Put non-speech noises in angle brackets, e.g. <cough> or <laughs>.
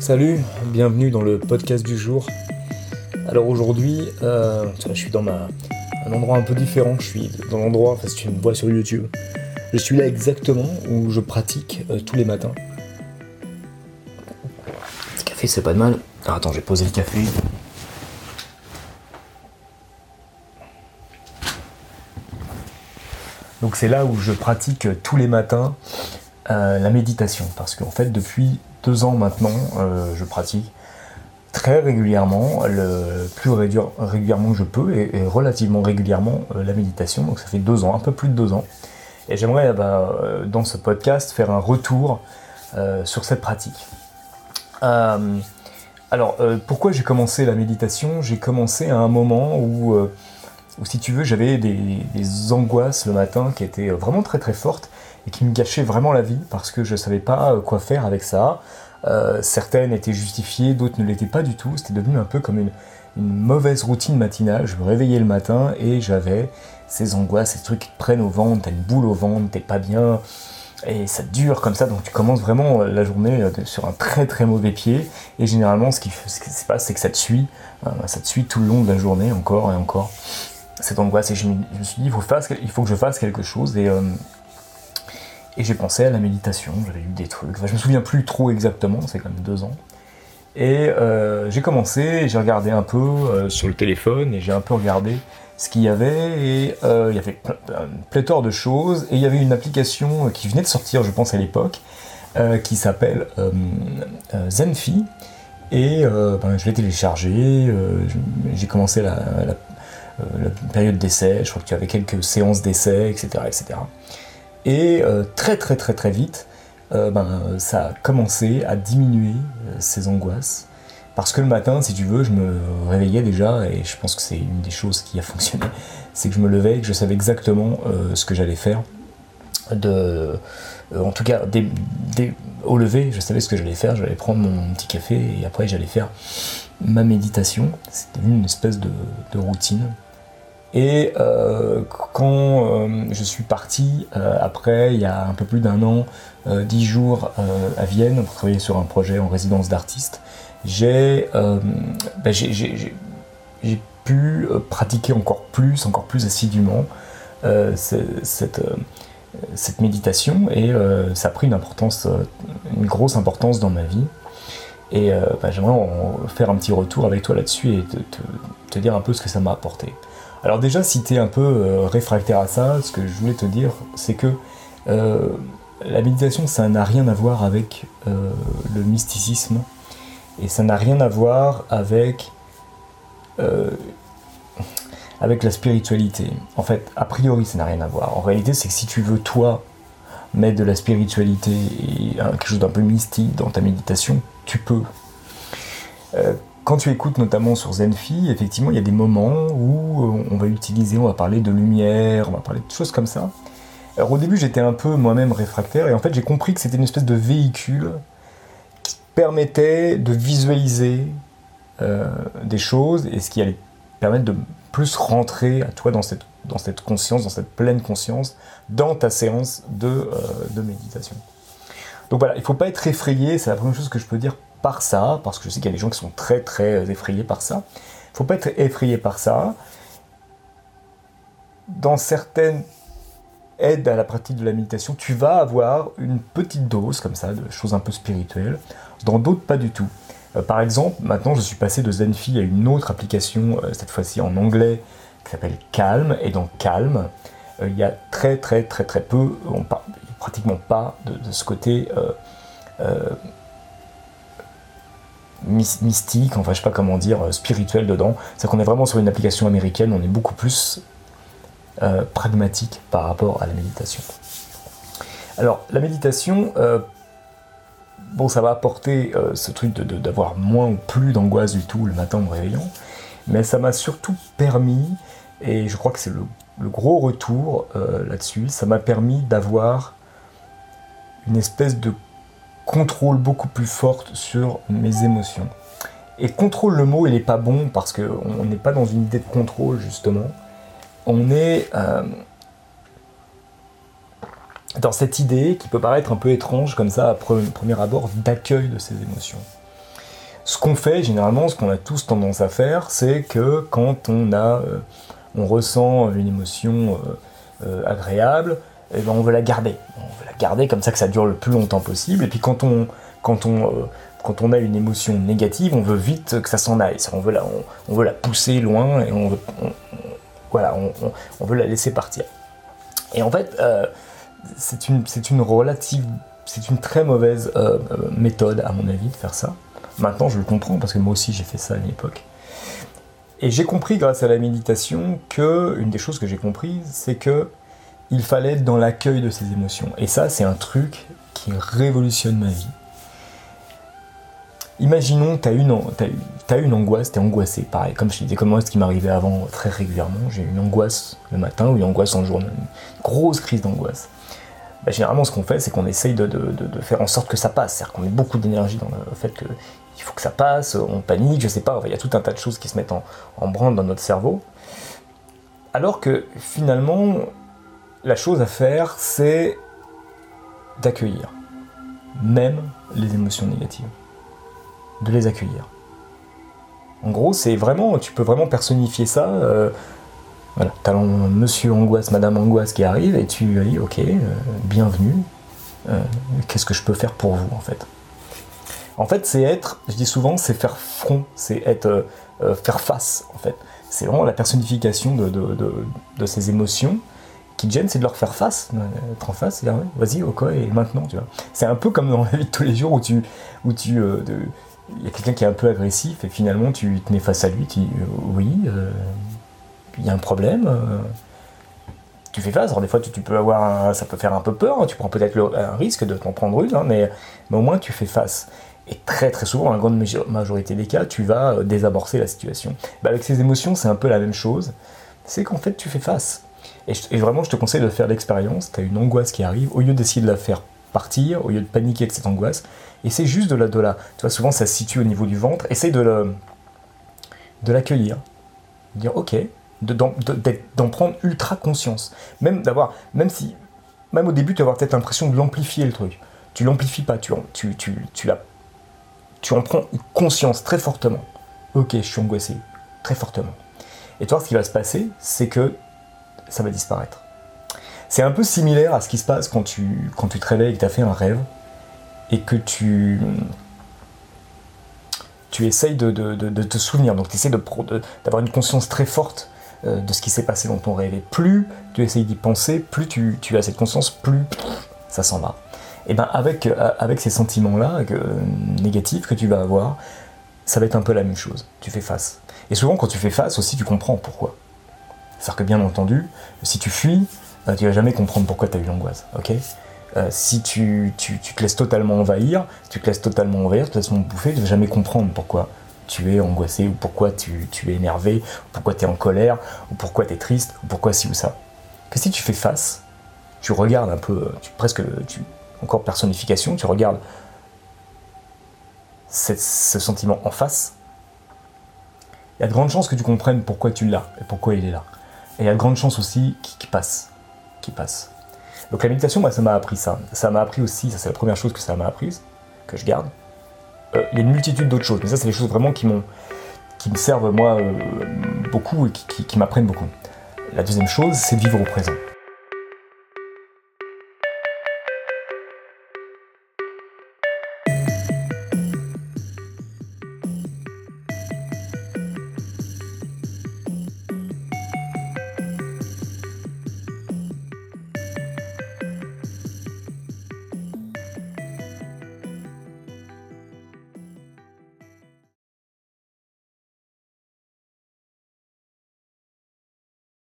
Salut, bienvenue dans le podcast du jour. Alors aujourd'hui, euh, je suis dans un endroit un peu différent. Je suis dans l'endroit, enfin, si tu me vois sur YouTube, je suis là exactement où je pratique euh, tous les matins. Café, c'est pas de mal. Attends, j'ai posé le café. Donc c'est là où je pratique tous les matins euh, la méditation. Parce qu'en fait, depuis deux ans maintenant, euh, je pratique très régulièrement, le plus régulièrement que je peux, et, relativement régulièrement euh, la méditation. Donc ça fait deux ans, un peu plus de deux ans. Et j'aimerais bah, dans ce podcast faire un retour sur cette pratique. alors, pourquoi j'ai commencé la méditation? J'ai commencé à un moment où si tu veux, j'avais des, angoisses le matin qui étaient vraiment très très fortes et qui me gâchaient vraiment la vie parce que je ne savais pas euh, quoi faire avec ça. Euh, certaines étaient justifiées, d'autres ne l'étaient pas du tout. C'était devenu un peu comme une, mauvaise routine matinale. Je me réveillais le matin et j'avais ces angoisses, ces trucs qui te prennent au ventre, t'as une boule au ventre, t'es pas bien, et ça dure comme ça, donc tu commences vraiment la journée euh, sur un très très mauvais pied, et généralement ce qui, se passe c'est que ça te suit, ça te suit tout le long de la journée, encore et encore cette angoisse et je me, suis dit il faut, que je fasse quelque chose euh, et j'ai pensé à la méditation, j'avais eu des trucs, enfin, je me souviens plus trop exactement, c'est quand même deux ans. Et euh, j'ai commencé, j'ai regardé un peu euh, sur le téléphone et j'ai un peu regardé ce qu'il y avait et il y avait une pléthore de choses et il y avait une application qui venait de sortir je pense à l'époque qui s'appelle Zenfi et ben, je l'ai téléchargé, j'ai commencé la, euh, période d'essai, je crois que tu avais quelques séances d'essai, etc., etc. Et euh, très très très très vite, euh, ben, ça a commencé à diminuer ces angoisses. Parce que le matin, si tu veux, je me réveillais déjà, et je pense que c'est une des choses qui a fonctionné, <laughs> c'est que je me levais et que je savais exactement ce que j'allais faire. De, en tout cas, au lever, je savais ce que j'allais faire, j'allais prendre mon petit café et après j'allais faire ma méditation. C'était une espèce de routine. Et euh, quand euh, je suis parti, euh, après, il y a un peu plus d'un an, dix jours à Vienne, pour travailler sur un projet en résidence d'artiste, j'ai ben pu pratiquer encore plus, encore plus assidûment cette, méditation et ça a pris une importance, une grosse importance dans ma vie. Et ben, j'aimerais faire un petit retour avec toi là-dessus et te dire un peu ce que ça m'a apporté. Alors déjà, si tu es un peu euh, réfractaire à ça, ce que je voulais te dire, c'est que euh, la méditation, ça n'a rien à voir avec euh, le mysticisme, et ça n'a rien à voir avec, avec la spiritualité. En fait, a priori, ça n'a rien à voir. En réalité, c'est que si tu veux, toi, mettre de la spiritualité et quelque chose d'un peu mystique dans ta méditation, tu peux quand tu écoutes notamment sur Zenfi, effectivement, il y a des moments où euh, on va utiliser, on va parler de lumière, on va parler de choses comme ça. Alors au début, j'étais un peu moi-même réfractaire et en fait, j'ai compris que c'était une espèce de véhicule qui permettait de visualiser euh, des choses et ce qui allait permettre de plus rentrer à toi dans cette, conscience, dans cette pleine conscience, dans ta séance de, euh, de méditation. Donc voilà, il ne faut pas être effrayé, c'est la première chose que je peux dire par ça, parce que je sais qu'il y a des gens qui sont très très effrayés par ça. Il ne faut pas être effrayé par ça. Dans certaines aides à la pratique de la méditation, tu vas avoir une petite dose comme ça de choses un peu spirituelles. Dans d'autres, pas du tout. Euh, par exemple, maintenant je suis passé de Zenfi à une autre application, euh, cette fois-ci en anglais, qui s'appelle Calm. Et dans Calm, euh, il y a très très très très peu, on parle pratiquement pas de, ce côté mystique, enfin je sais pas comment dire, euh, spirituel dedans. C'est qu'on est vraiment sur une application américaine, on est beaucoup plus euh, pragmatique par rapport à la méditation. Alors la méditation, euh, bon ça va apporter ce truc d'avoir moins ou plus d'angoisse du tout le matin en me réveillant, mais ça m'a surtout permis, et je crois que c'est le, le, gros retour là-dessus, ça m'a permis d'avoir une espèce de contrôle beaucoup plus forte sur mes émotions. Et contrôle, le mot, il n'est pas bon parce qu'on n'est pas dans une idée de contrôle, justement. On est euh, dans cette idée qui peut paraître un peu étrange, comme ça, à premier abord, d'accueil de ces émotions. Ce qu'on fait généralement, ce qu'on a tous tendance à faire, c'est que quand on a, euh, on ressent une émotion agréable, eh ben on veut la garder. On veut la garder comme ça que ça dure le plus longtemps possible. Et puis quand on, quand on, quand on a une émotion négative, on veut vite que ça s'en aille. On veut, la, on, veut la pousser loin et on veut, voilà, on, veut la laisser partir. Et en fait, c'est une, une relative c'est une très mauvaise euh, euh, méthode, à mon avis, de faire ça. Maintenant, je le comprends parce que moi aussi, j'ai fait ça à l'époque. Et j'ai compris, grâce à la méditation, que une des choses que j'ai comprises, c'est que il fallait être dans l'accueil de ses émotions. Et ça, c'est un truc qui révolutionne ma vie. Imaginons, tu as une, angoisse, tu es angoissé, pareil, comme je disais, comme moi, ce qui m'arrivait avant très régulièrement. J'ai une angoisse le matin ou une angoisse en journée, une grosse crise d'angoisse. Bah, généralement ce qu'on fait, c'est qu'on essaye de, faire en sorte que ça passe. C'est-à-dire qu'on met beaucoup d'énergie dans le fait qu'il faut que ça passe, on panique, je sais pas, il y a tout un tas de choses qui se mettent en, en branle dans notre cerveau. Alors que finalement, la chose à faire, c'est d'accueillir, même les émotions négatives. De les accueillir. En gros, c'est vraiment, tu peux vraiment personnifier ça. Euh, voilà, t'as monsieur angoisse, madame angoisse qui arrive et tu dis ok, euh, bienvenue, euh, qu'est-ce que je peux faire pour vous en fait? En fait, c'est être, je dis souvent, c'est faire front, c'est être, euh, faire face en fait. C'est vraiment la personnification de, de, ces émotions qui te gênent, c'est de leur faire face, être en face, vas-y, ok, et maintenant, tu vois. C'est un peu comme dans la vie de tous les jours où tu, où tu, il y a quelqu'un qui est un peu agressif et finalement tu te mets face à lui, tu dis oui il y a un problème, euh, tu fais face. Alors des fois, tu, peux avoir, ça peut faire un peu peur, hein. tu prends peut-être un risque de t'en prendre une, hein, mais, mais, au moins tu fais face. Et très très souvent, dans la grande majorité des cas, tu vas euh, désamorcer la situation. Bah, avec ces émotions, c'est un peu la même chose. C'est qu'en fait, tu fais face. Et, vraiment, je te conseille de faire l'expérience. Tu as une angoisse qui arrive, au lieu d'essayer de la faire partir, au lieu de paniquer avec cette angoisse, essaie juste de la de la. Tu vois, souvent ça se situe au niveau du ventre. Essaie de de l'accueillir, dire ok, d'en prendre ultra conscience. Même d'avoir, même si, même au début, tu vas avoir peut-être l'impression de l'amplifier le truc. Tu l'amplifies pas, tu, tu, tu, tu, la, tu en prends conscience très fortement. Ok, je suis angoissé, très fortement. Et toi, ce qui va se passer, c'est que ça va disparaître. C'est un peu similaire à ce qui se passe quand tu, quand tu te réveilles et que tu as fait un rêve et que tu, tu essayes de, de, de, te souvenir. Donc tu essaies d'avoir une conscience très forte euh, de ce qui s'est passé dans ton rêve. Et plus tu essayes d'y penser, plus tu, as cette conscience, plus ça s'en va. Et bien avec, euh, avec ces sentiments-là euh, négatifs que tu vas avoir, ça va être un peu la même chose. Tu fais face. Et souvent quand tu fais face aussi, tu comprends pourquoi. C'est-à-dire que bien entendu, si tu fuis, tu vas jamais comprendre pourquoi tu as eu l'angoisse. ok? Si tu, tu, te laisses totalement envahir, tu te laisses totalement envahir, tu te laisses bouffer, tu vas jamais comprendre pourquoi tu es angoissé, ou pourquoi tu, es énervé, ou pourquoi tu es en colère, ou pourquoi tu es triste, ou pourquoi ci ou ça. Que si tu fais face, tu regardes un peu, tu, presque, tu, encore personnification, tu regardes ce sentiment en face, il y a de grandes chances que tu comprennes pourquoi tu l'as et pourquoi il est là. Et il y a de grandes chances aussi qu'il passe. Qui passe. Donc la méditation, moi, ça m'a appris ça. Ça m'a appris aussi, ça c'est la première chose que ça m'a appris, que je garde, euh, il y a une multitude d'autres choses, mais ça, c'est des choses vraiment qui, qui me servent, moi, euh, beaucoup et qui, qui m'apprennent beaucoup. La deuxième chose, c'est vivre au présent.